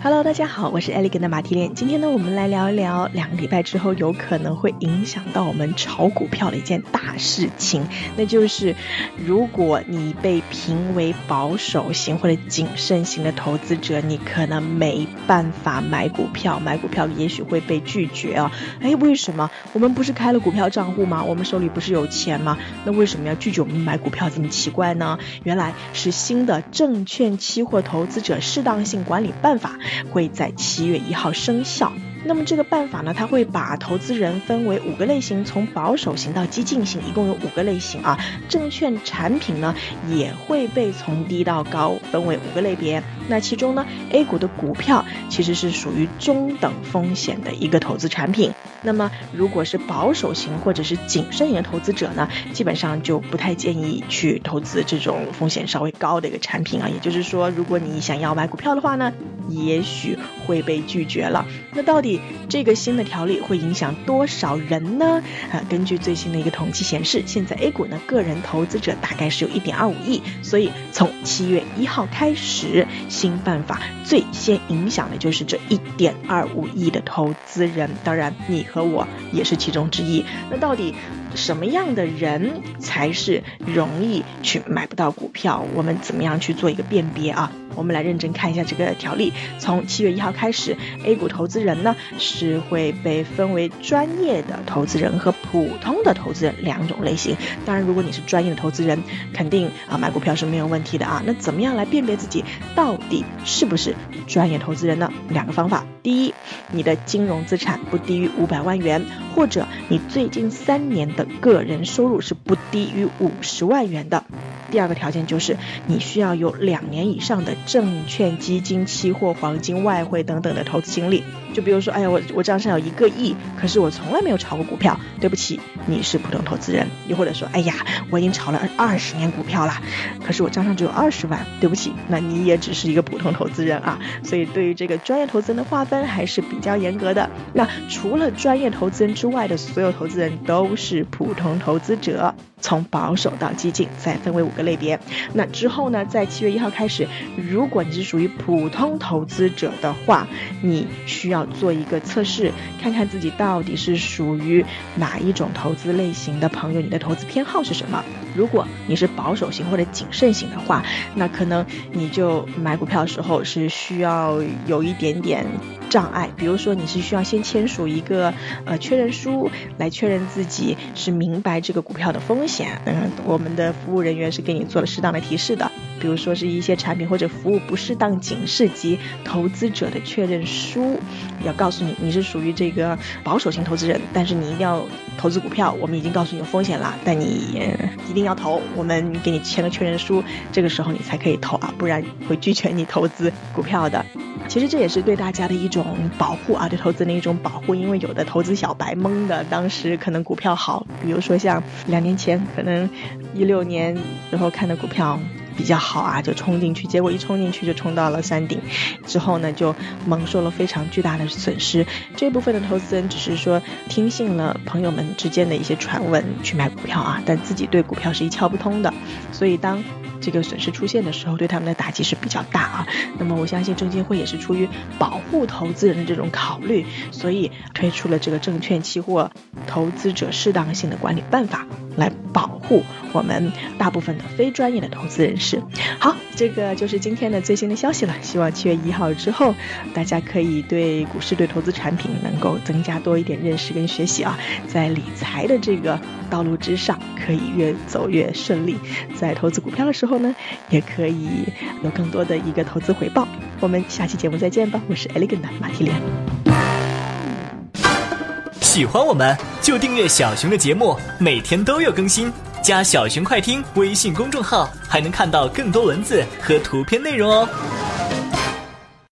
Hello，大家好，我是 Elegant 的马蹄莲。今天呢，我们来聊一聊两个礼拜之后有可能会影响到我们炒股票的一件大事情，那就是如果你被评为保守型或者谨慎型的投资者，你可能没办法买股票，买股票也许会被拒绝啊。哎，为什么？我们不是开了股票账户吗？我们手里不是有钱吗？那为什么要拒绝我们买股票？这么奇怪呢？原来是新的证券期货投资者适当性管理办法。会在七月一号生效。那么这个办法呢，它会把投资人分为五个类型，从保守型到激进型，一共有五个类型啊。证券产品呢，也会被从低到高分为五个类别。那其中呢，A 股的股票其实是属于中等风险的一个投资产品。那么如果是保守型或者是谨慎型的投资者呢，基本上就不太建议去投资这种风险稍微高的一个产品啊。也就是说，如果你想要买股票的话呢，也许会被拒绝了。那到底这个新的条例会影响多少人呢？啊，根据最新的一个统计显示，现在 A 股呢个人投资者大概是有一点二五亿，所以从七月一号开始，新办法最先影响的就是这一点二五亿的投资人。当然，你和我也是其中之一。那到底什么样的人才是容易去买不到股票？我们怎么样去做一个辨别啊？我们来认真看一下这个条例。从七月一号开始，A 股投资人呢是会被分为专业的投资人和普通的投资人两种类型。当然，如果你是专业的投资人，肯定啊买股票是没有问题的啊。那怎么样来辨别自己到底是不是专业投资人呢？两个方法：第一，你的金融资产不低于五百万元，或者你最近三年的个人收入是不低于五十万元的。第二个条件就是你需要有两年以上的证券、基金、期货、黄金、外汇等等的投资经历。就比如说，哎呀，我我账上有一个亿，可是我从来没有炒过股票。对不起，你是普通投资人。又或者说，哎呀，我已经炒了二十年股票了，可是我账上只有二十万。对不起，那你也只是一个普通投资人啊。所以对于这个专业投资人的划分还是比较严格的。那除了专业投资人之外的所有投资人都是普通投资者。从保守到激进，再分为五个类别。那之后呢，在七月一号开始，如果你是属于普通投资者的话，你需要做一个测试，看看自己到底是属于哪一种投资类型的朋友，你的投资偏好是什么。如果你是保守型或者谨慎型的话，那可能你就买股票的时候是需要有一点点障碍，比如说你是需要先签署一个呃确认书，来确认自己是明白这个股票的风险。嗯，我们的服务人员是给你做了适当的提示的，比如说是一些产品或者服务不适当警示及投资者的确认书，要告诉你你是属于这个保守型投资人，但是你一定要投资股票，我们已经告诉你有风险了，但你一定。要投，我们给你签个确认书，这个时候你才可以投啊，不然会拒绝你投资股票的。其实这也是对大家的一种保护啊，对投资的一种保护，因为有的投资小白懵的，当时可能股票好，比如说像两年前，可能一六年时候看的股票。比较好啊，就冲进去，结果一冲进去就冲到了山顶，之后呢就蒙受了非常巨大的损失。这部分的投资人只是说听信了朋友们之间的一些传闻去买股票啊，但自己对股票是一窍不通的，所以当这个损失出现的时候，对他们的打击是比较大啊。那么我相信证监会也是出于保护投资人的这种考虑，所以推出了这个证券期货投资者适当性的管理办法来保护。我们大部分的非专业的投资人士，好，这个就是今天的最新的消息了。希望七月一号之后，大家可以对股市、对投资产品能够增加多一点认识跟学习啊，在理财的这个道路之上，可以越走越顺利。在投资股票的时候呢，也可以有更多的一个投资回报。我们下期节目再见吧，我是 Elegant 马蒂莲。喜欢我们就订阅小熊的节目，每天都有更新。加小熊快听微信公众号，还能看到更多文字和图片内容哦。